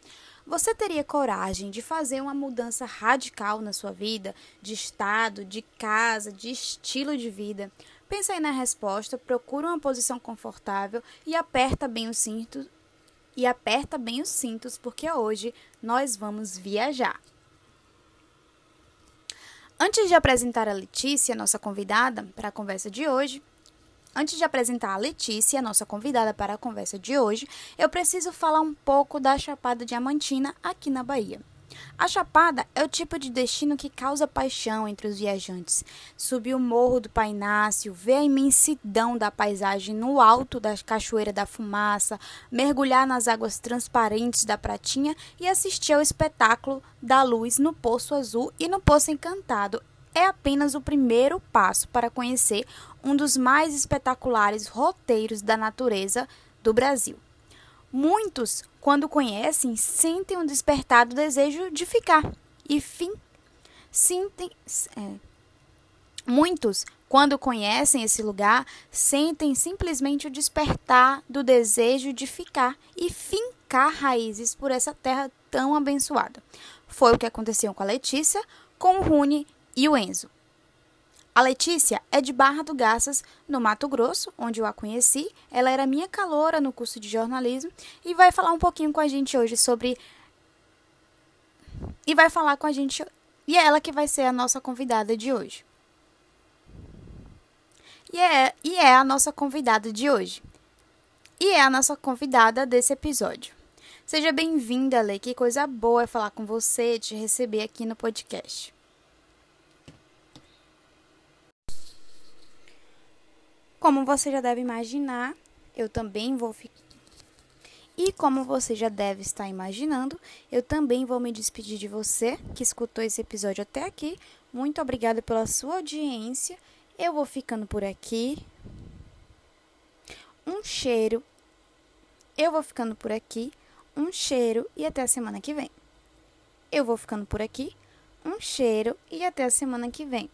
Você teria coragem de fazer uma mudança radical na sua vida, de estado, de casa, de estilo de vida? Pensa aí na resposta, procura uma posição confortável e aperta bem os cintos e aperta bem os cintos porque hoje nós vamos viajar. Antes de apresentar a Letícia, nossa convidada, para a conversa de hoje, antes de apresentar a Letícia, nossa convidada para a conversa de hoje, eu preciso falar um pouco da Chapada Diamantina aqui na Bahia. A Chapada é o tipo de destino que causa paixão entre os viajantes. Subir o morro do Painácio, ver a imensidão da paisagem no alto da Cachoeira da Fumaça, mergulhar nas águas transparentes da Pratinha e assistir ao espetáculo da luz no Poço Azul e no Poço Encantado é apenas o primeiro passo para conhecer um dos mais espetaculares roteiros da natureza do Brasil. Muitos, quando conhecem, sentem um despertado desejo de ficar e fim. Sentem, é, muitos, quando conhecem esse lugar, sentem simplesmente o despertar do desejo de ficar e fincar raízes por essa terra tão abençoada. Foi o que aconteceu com a Letícia, com o Rune e o Enzo. A Letícia é de Barra do Garças, no Mato Grosso, onde eu a conheci. Ela era minha caloura no curso de jornalismo e vai falar um pouquinho com a gente hoje sobre. E vai falar com a gente. E é ela que vai ser a nossa convidada de hoje. E é, e é a nossa convidada de hoje. E é a nossa convidada desse episódio. Seja bem-vinda, Lê. Que coisa boa é falar com você, te receber aqui no podcast. Como você já deve imaginar, eu também vou ficar. E como você já deve estar imaginando, eu também vou me despedir de você que escutou esse episódio até aqui. Muito obrigada pela sua audiência. Eu vou ficando por aqui. Um cheiro. Eu vou ficando por aqui. Um cheiro e até a semana que vem. Eu vou ficando por aqui. Um cheiro e até a semana que vem.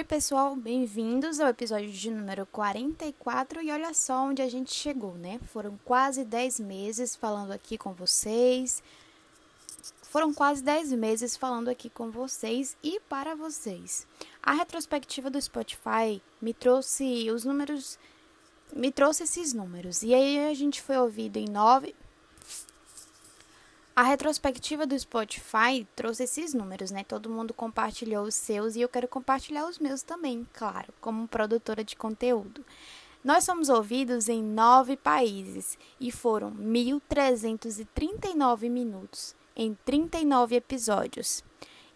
Oi, pessoal, bem-vindos ao episódio de número 44 e olha só onde a gente chegou, né? Foram quase 10 meses falando aqui com vocês. Foram quase 10 meses falando aqui com vocês e para vocês. A retrospectiva do Spotify me trouxe os números, me trouxe esses números. E aí a gente foi ouvido em 9 a retrospectiva do Spotify trouxe esses números, né? Todo mundo compartilhou os seus e eu quero compartilhar os meus também, claro, como produtora de conteúdo. Nós somos ouvidos em nove países e foram 1.339 minutos em 39 episódios.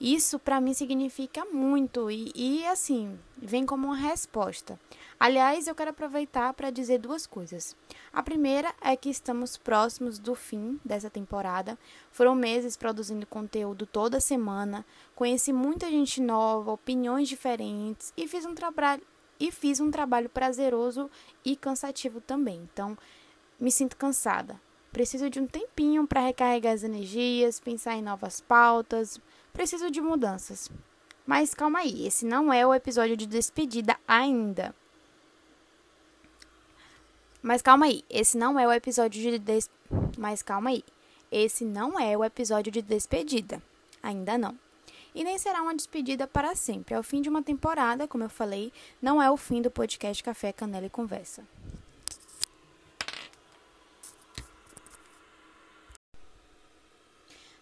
Isso para mim significa muito e, e, assim, vem como uma resposta. Aliás, eu quero aproveitar para dizer duas coisas. A primeira é que estamos próximos do fim dessa temporada. Foram meses produzindo conteúdo toda semana, conheci muita gente nova, opiniões diferentes e fiz um trabalho e fiz um trabalho prazeroso e cansativo também. Então, me sinto cansada. Preciso de um tempinho para recarregar as energias, pensar em novas pautas, preciso de mudanças. Mas calma aí, esse não é o episódio de despedida ainda. Mas calma aí, esse não é o episódio de des... Mas calma aí. Esse não é o episódio de despedida. Ainda não. E nem será uma despedida para sempre. É o fim de uma temporada, como eu falei, não é o fim do podcast Café Canela e Conversa.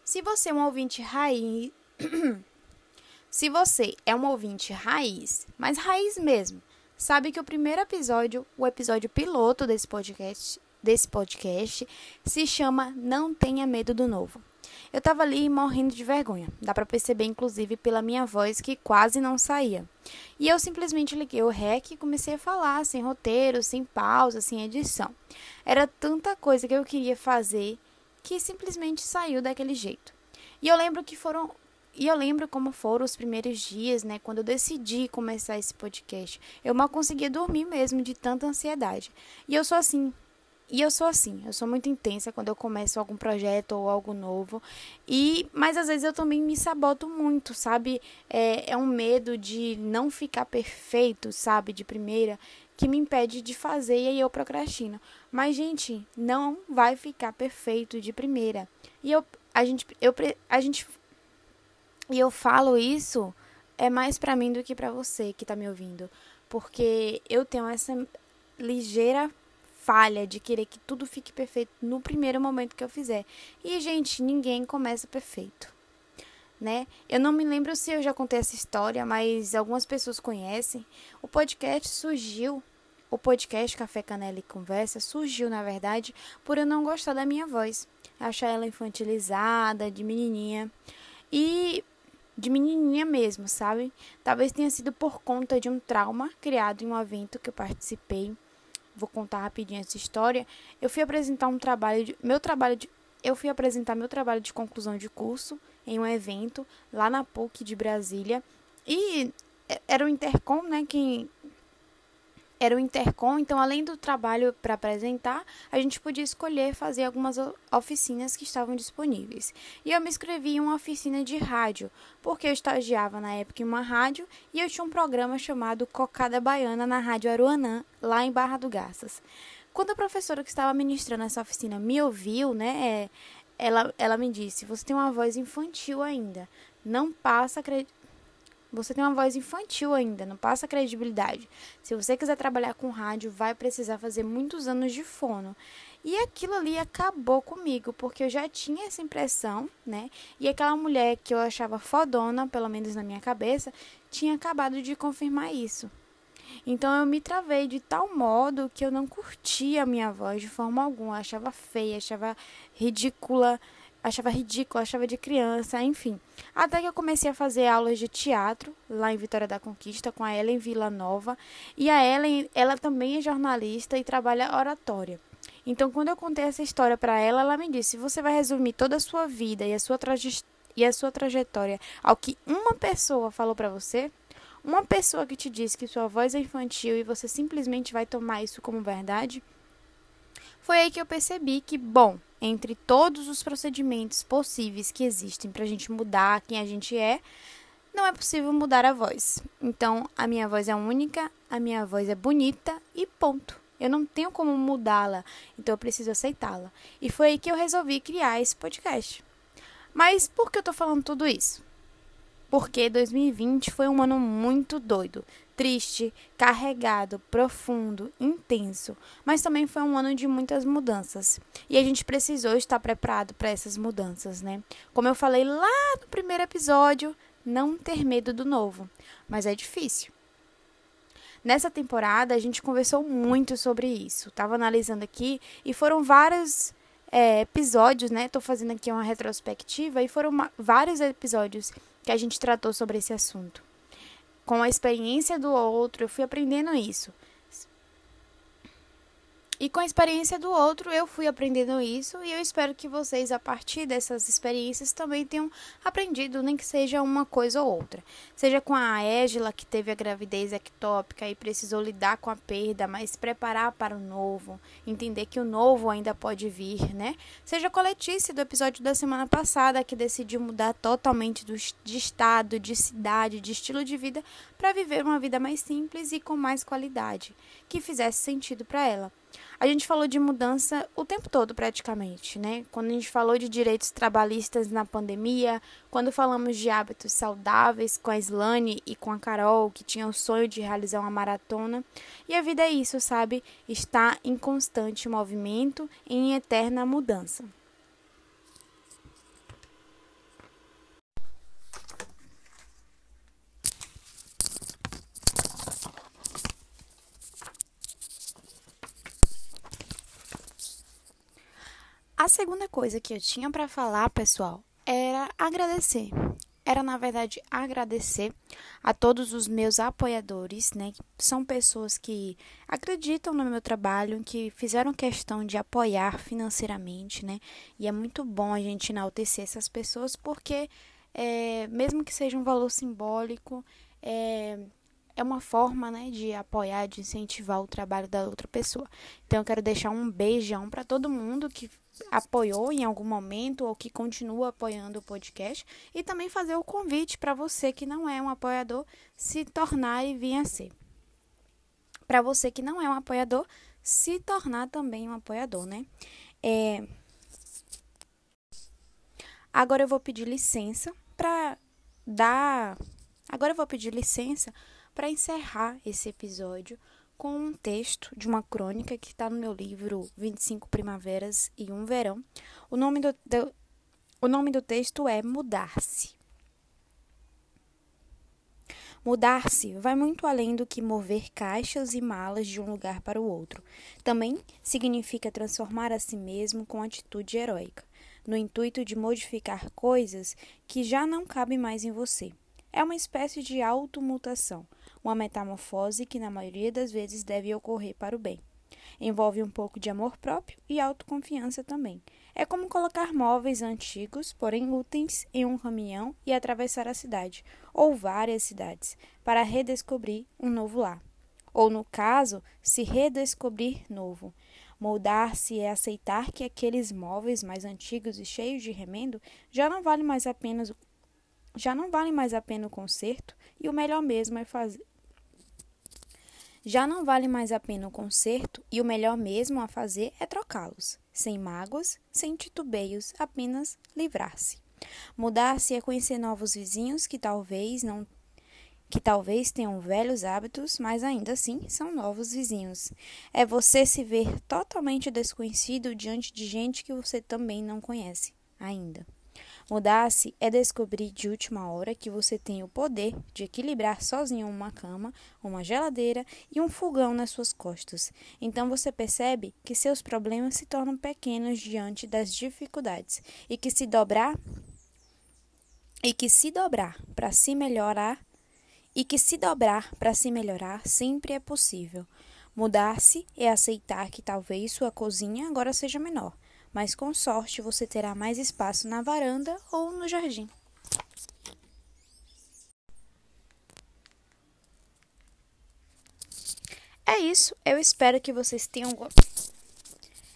Se você é um ouvinte raiz, Se você é um ouvinte raiz, mas raiz mesmo, sabe que o primeiro episódio, o episódio piloto desse podcast, desse podcast, se chama Não Tenha Medo do Novo. Eu tava ali morrendo de vergonha. Dá para perceber inclusive pela minha voz que quase não saía. E eu simplesmente liguei o REC e comecei a falar sem roteiro, sem pausa, sem edição. Era tanta coisa que eu queria fazer que simplesmente saiu daquele jeito. E eu lembro que foram e eu lembro como foram os primeiros dias, né, quando eu decidi começar esse podcast. Eu mal conseguia dormir mesmo de tanta ansiedade. E eu sou assim. E eu sou assim, eu sou muito intensa quando eu começo algum projeto ou algo novo. E mas às vezes eu também me saboto muito, sabe? É, é um medo de não ficar perfeito, sabe, de primeira, que me impede de fazer e aí eu procrastino. Mas gente, não vai ficar perfeito de primeira. E eu a gente eu a gente e eu falo isso é mais para mim do que para você que tá me ouvindo, porque eu tenho essa ligeira falha de querer que tudo fique perfeito no primeiro momento que eu fizer. E gente, ninguém começa perfeito. Né? Eu não me lembro se eu já contei essa história, mas algumas pessoas conhecem. O podcast surgiu, o podcast Café Canela e Conversa surgiu, na verdade, por eu não gostar da minha voz, achar ela infantilizada, de menininha. E de menininha mesmo, sabe? Talvez tenha sido por conta de um trauma criado em um evento que eu participei. Vou contar rapidinho essa história. Eu fui apresentar um trabalho de, meu trabalho de, eu fui apresentar meu trabalho de conclusão de curso em um evento lá na PUC de Brasília e era o Intercom, né, quem era o Intercom, então além do trabalho para apresentar, a gente podia escolher fazer algumas oficinas que estavam disponíveis. E eu me inscrevi em uma oficina de rádio, porque eu estagiava na época em uma rádio e eu tinha um programa chamado Cocada Baiana na Rádio Aruanã, lá em Barra do Garças. Quando a professora que estava ministrando essa oficina me ouviu, né, é, ela, ela me disse: Você tem uma voz infantil ainda, não passa você tem uma voz infantil ainda, não passa credibilidade. Se você quiser trabalhar com rádio, vai precisar fazer muitos anos de fono. E aquilo ali acabou comigo, porque eu já tinha essa impressão, né? E aquela mulher que eu achava fodona, pelo menos na minha cabeça, tinha acabado de confirmar isso. Então eu me travei de tal modo que eu não curtia a minha voz de forma alguma, eu achava feia, achava ridícula achava ridículo, achava de criança, enfim. Até que eu comecei a fazer aulas de teatro lá em Vitória da Conquista com a Ellen Villanova. E a Ellen, ela também é jornalista e trabalha oratória. Então, quando eu contei essa história para ela, ela me disse: "Você vai resumir toda a sua vida e a sua e a sua trajetória ao que uma pessoa falou para você?" Uma pessoa que te disse que sua voz é infantil e você simplesmente vai tomar isso como verdade? Foi aí que eu percebi que, bom, entre todos os procedimentos possíveis que existem para a gente mudar quem a gente é, não é possível mudar a voz. Então, a minha voz é única, a minha voz é bonita e ponto. Eu não tenho como mudá-la, então eu preciso aceitá-la. E foi aí que eu resolvi criar esse podcast. Mas por que eu estou falando tudo isso? Porque 2020 foi um ano muito doido, triste, carregado, profundo, intenso, mas também foi um ano de muitas mudanças. E a gente precisou estar preparado para essas mudanças, né? Como eu falei lá no primeiro episódio, não ter medo do novo, mas é difícil. Nessa temporada a gente conversou muito sobre isso. Tava analisando aqui e foram vários é, episódios, né? Tô fazendo aqui uma retrospectiva e foram vários episódios que a gente tratou sobre esse assunto. Com a experiência do outro, eu fui aprendendo isso. E com a experiência do outro, eu fui aprendendo isso e eu espero que vocês, a partir dessas experiências, também tenham aprendido, nem que seja uma coisa ou outra. Seja com a Égila, que teve a gravidez ectópica e precisou lidar com a perda, mas se preparar para o novo, entender que o novo ainda pode vir, né? Seja com a Letícia, do episódio da semana passada, que decidiu mudar totalmente do, de estado, de cidade, de estilo de vida, para viver uma vida mais simples e com mais qualidade, que fizesse sentido para ela. A gente falou de mudança o tempo todo, praticamente, né? Quando a gente falou de direitos trabalhistas na pandemia, quando falamos de hábitos saudáveis com a Slane e com a Carol, que tinham o sonho de realizar uma maratona. E a vida é isso, sabe? Está em constante movimento, em eterna mudança. A segunda coisa que eu tinha para falar, pessoal, era agradecer. Era, na verdade, agradecer a todos os meus apoiadores, né? São pessoas que acreditam no meu trabalho, que fizeram questão de apoiar financeiramente, né? E é muito bom a gente enaltecer essas pessoas, porque, é, mesmo que seja um valor simbólico, é, é uma forma, né, de apoiar, de incentivar o trabalho da outra pessoa. Então, eu quero deixar um beijão para todo mundo que apoiou em algum momento ou que continua apoiando o podcast e também fazer o convite para você que não é um apoiador se tornar e vir a ser. Para você que não é um apoiador, se tornar também um apoiador, né? É... Agora eu vou pedir licença para dar. Agora eu vou pedir licença para encerrar esse episódio com um texto de uma crônica que está no meu livro 25 Primaveras e um Verão. O nome do, do, o nome do texto é Mudar-se. Mudar-se vai muito além do que mover caixas e malas de um lugar para o outro. Também significa transformar a si mesmo com atitude heróica, no intuito de modificar coisas que já não cabem mais em você. É uma espécie de automutação uma metamorfose que na maioria das vezes deve ocorrer para o bem. Envolve um pouco de amor próprio e autoconfiança também. É como colocar móveis antigos, porém úteis, em um caminhão e atravessar a cidade, ou várias cidades, para redescobrir um novo lar. Ou, no caso, se redescobrir novo. Moldar-se é aceitar que aqueles móveis mais antigos e cheios de remendo já não valem mais a pena já não vale mais a pena o conserto e o melhor mesmo é fazer já não vale mais a pena o conserto e o melhor mesmo a fazer é trocá-los, sem mágoas, sem titubeios, apenas livrar-se. Mudar-se é conhecer novos vizinhos que talvez não que talvez tenham velhos hábitos, mas ainda assim são novos vizinhos. É você se ver totalmente desconhecido diante de gente que você também não conhece ainda. Mudar-se é descobrir de última hora que você tem o poder de equilibrar sozinho uma cama, uma geladeira e um fogão nas suas costas. Então você percebe que seus problemas se tornam pequenos diante das dificuldades e que se dobrar e que se dobrar para se melhorar e que se dobrar para se melhorar sempre é possível. Mudar-se é aceitar que talvez sua cozinha agora seja menor, mas com sorte você terá mais espaço na varanda ou no jardim. É isso, eu espero que vocês tenham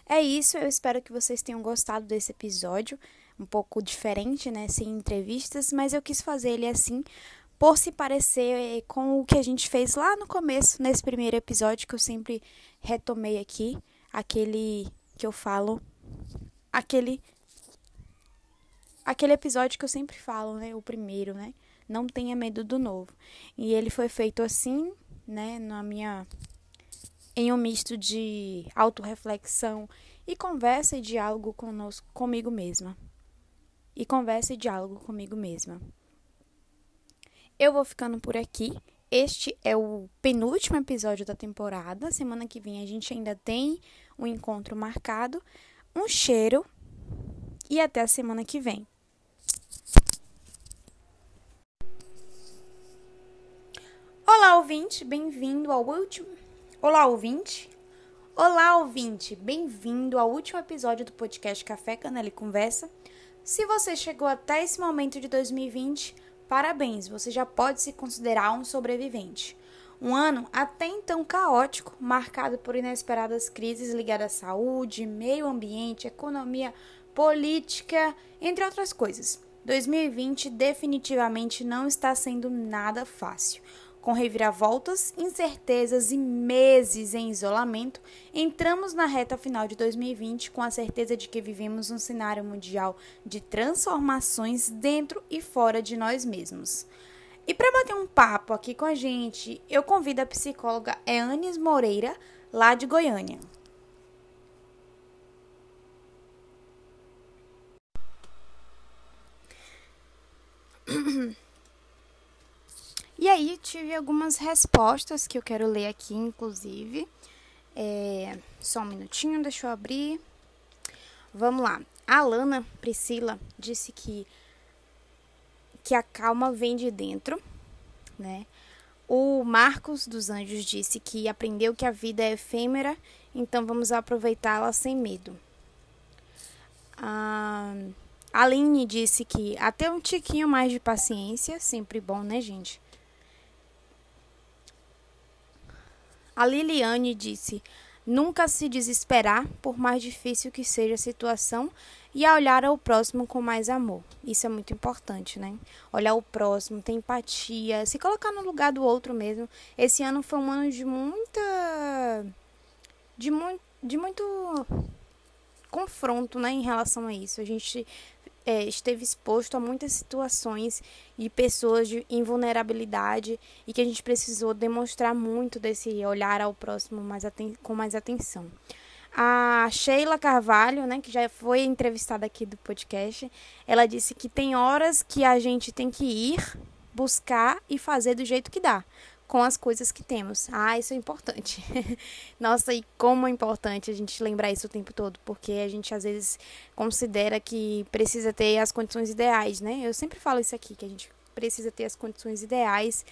É isso, eu espero que vocês tenham gostado desse episódio, um pouco diferente, né, sem entrevistas, mas eu quis fazer ele assim por se parecer eh, com o que a gente fez lá no começo, nesse primeiro episódio que eu sempre retomei aqui, aquele que eu falo, aquele aquele episódio que eu sempre falo, né, o primeiro, né? Não tenha medo do novo. E ele foi feito assim, né, na minha em um misto de autorreflexão e conversa e diálogo conosco, comigo mesma. E conversa e diálogo comigo mesma. Eu vou ficando por aqui. Este é o penúltimo episódio da temporada. Semana que vem a gente ainda tem um encontro marcado. Um cheiro e até a semana que vem. Olá, ouvinte, bem-vindo ao último. Olá, ouvinte. Olá, ouvinte, bem-vindo ao último episódio do podcast Café Canela e Conversa. Se você chegou até esse momento de 2020, Parabéns, você já pode se considerar um sobrevivente. Um ano até então caótico, marcado por inesperadas crises ligadas à saúde, meio ambiente, economia, política, entre outras coisas. 2020 definitivamente não está sendo nada fácil. Com reviravoltas, incertezas e meses em isolamento, entramos na reta final de 2020 com a certeza de que vivemos um cenário mundial de transformações dentro e fora de nós mesmos. E para bater um papo aqui com a gente, eu convido a psicóloga Eanes Moreira, lá de Goiânia. E aí tive algumas respostas que eu quero ler aqui, inclusive. É, só um minutinho, deixa eu abrir. Vamos lá. A Alana Priscila disse que que a calma vem de dentro, né? O Marcos dos Anjos disse que aprendeu que a vida é efêmera, então vamos aproveitá-la sem medo. A Aline disse que até um tiquinho mais de paciência, sempre bom, né, gente? A Liliane disse: Nunca se desesperar, por mais difícil que seja a situação, e a olhar ao próximo com mais amor. Isso é muito importante, né? Olhar o próximo, ter empatia, se colocar no lugar do outro mesmo. Esse ano foi um ano de muita. de, mu de muito confronto, né, em relação a isso. A gente é, esteve exposto a muitas situações de pessoas de invulnerabilidade e que a gente precisou demonstrar muito desse olhar ao próximo mais com mais atenção. A Sheila Carvalho, né, que já foi entrevistada aqui do podcast, ela disse que tem horas que a gente tem que ir, buscar e fazer do jeito que dá com as coisas que temos. Ah, isso é importante. Nossa, e como é importante a gente lembrar isso o tempo todo, porque a gente às vezes considera que precisa ter as condições ideais, né? Eu sempre falo isso aqui, que a gente precisa ter as condições ideais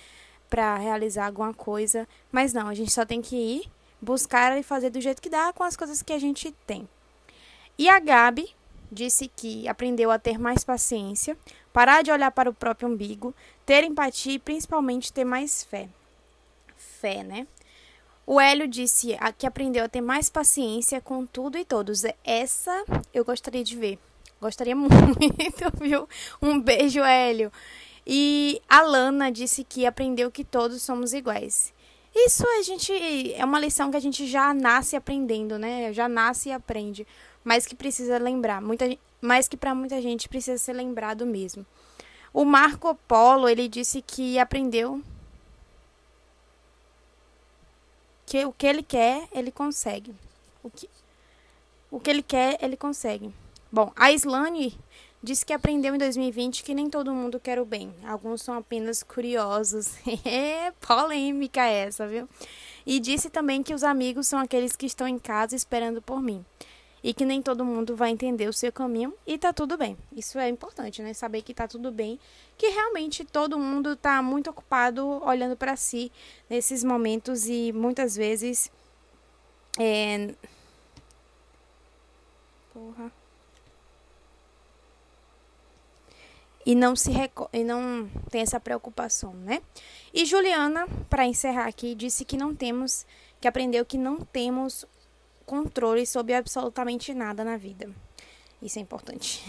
para realizar alguma coisa, mas não, a gente só tem que ir, buscar e fazer do jeito que dá com as coisas que a gente tem. E a Gabi disse que aprendeu a ter mais paciência, parar de olhar para o próprio umbigo, ter empatia e principalmente ter mais fé fé, né? O Hélio disse que aprendeu a ter mais paciência com tudo e todos. Essa eu gostaria de ver. Gostaria muito, viu? Um beijo, Hélio. E a Lana disse que aprendeu que todos somos iguais. Isso a gente é uma lição que a gente já nasce aprendendo, né? Já nasce e aprende, mas que precisa lembrar, muita, mas que para muita gente precisa ser lembrado mesmo. O Marco Polo, ele disse que aprendeu que o que ele quer, ele consegue. O que, o que ele quer, ele consegue. Bom, a Islane disse que aprendeu em 2020 que nem todo mundo quer o bem. Alguns são apenas curiosos. É polêmica essa, viu? E disse também que os amigos são aqueles que estão em casa esperando por mim. E que nem todo mundo vai entender o seu caminho e tá tudo bem. Isso é importante, né? Saber que tá tudo bem, que realmente todo mundo tá muito ocupado olhando para si nesses momentos e muitas vezes é... Porra. E não se e não tem essa preocupação, né? E Juliana, para encerrar aqui, disse que não temos que aprendeu que não temos controle sobre absolutamente nada na vida. Isso é importante.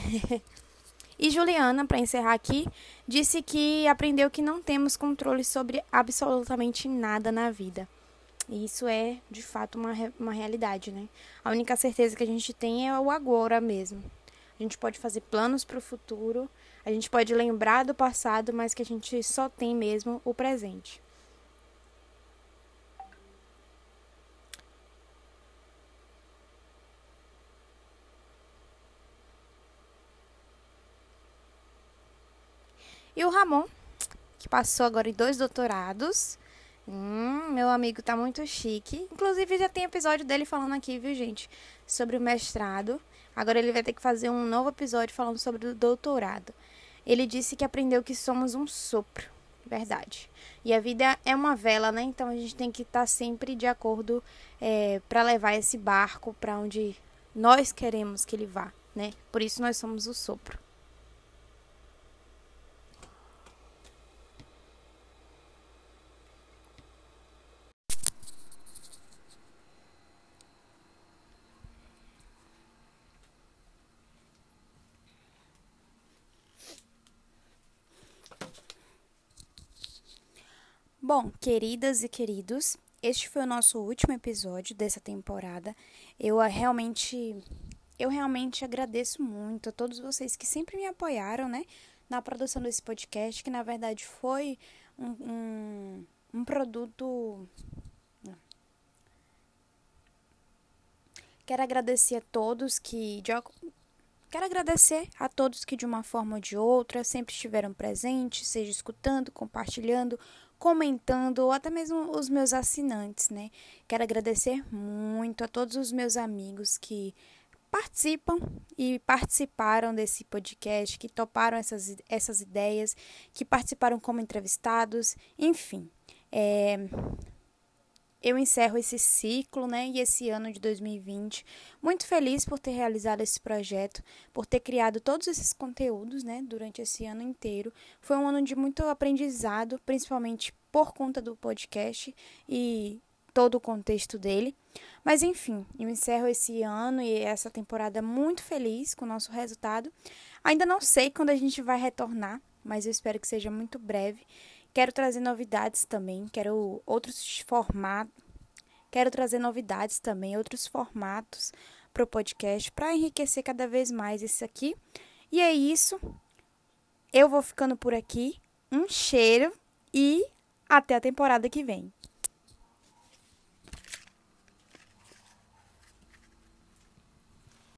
e Juliana, para encerrar aqui, disse que aprendeu que não temos controle sobre absolutamente nada na vida. E isso é, de fato, uma, uma realidade, né? A única certeza que a gente tem é o agora mesmo. A gente pode fazer planos para o futuro, a gente pode lembrar do passado, mas que a gente só tem mesmo o presente. E o Ramon, que passou agora em dois doutorados. Hum, meu amigo tá muito chique. Inclusive já tem episódio dele falando aqui, viu, gente? Sobre o mestrado. Agora ele vai ter que fazer um novo episódio falando sobre o doutorado. Ele disse que aprendeu que somos um sopro. Verdade. E a vida é uma vela, né? Então a gente tem que estar tá sempre de acordo é, para levar esse barco para onde nós queremos que ele vá, né? Por isso nós somos o sopro. Bom, queridas e queridos, este foi o nosso último episódio dessa temporada. Eu ah, realmente eu realmente agradeço muito a todos vocês que sempre me apoiaram, né, na produção desse podcast, que na verdade foi um, um, um produto. Quero agradecer a todos que de, Quero agradecer a todos que, de uma forma ou de outra, sempre estiveram presentes, seja escutando, compartilhando comentando, ou até mesmo os meus assinantes, né? Quero agradecer muito a todos os meus amigos que participam e participaram desse podcast, que toparam essas, essas ideias, que participaram como entrevistados, enfim. É, eu encerro esse ciclo, né, e esse ano de 2020, muito feliz por ter realizado esse projeto, por ter criado todos esses conteúdos, né, durante esse ano inteiro. Foi um ano de muito aprendizado, principalmente por conta do podcast e todo o contexto dele. Mas enfim, eu encerro esse ano e essa temporada muito feliz com o nosso resultado. Ainda não sei quando a gente vai retornar, mas eu espero que seja muito breve. Quero trazer novidades também, quero outros formatos, quero trazer novidades também, outros formatos para o podcast para enriquecer cada vez mais isso aqui. E é isso. Eu vou ficando por aqui. Um cheiro e até a temporada que vem.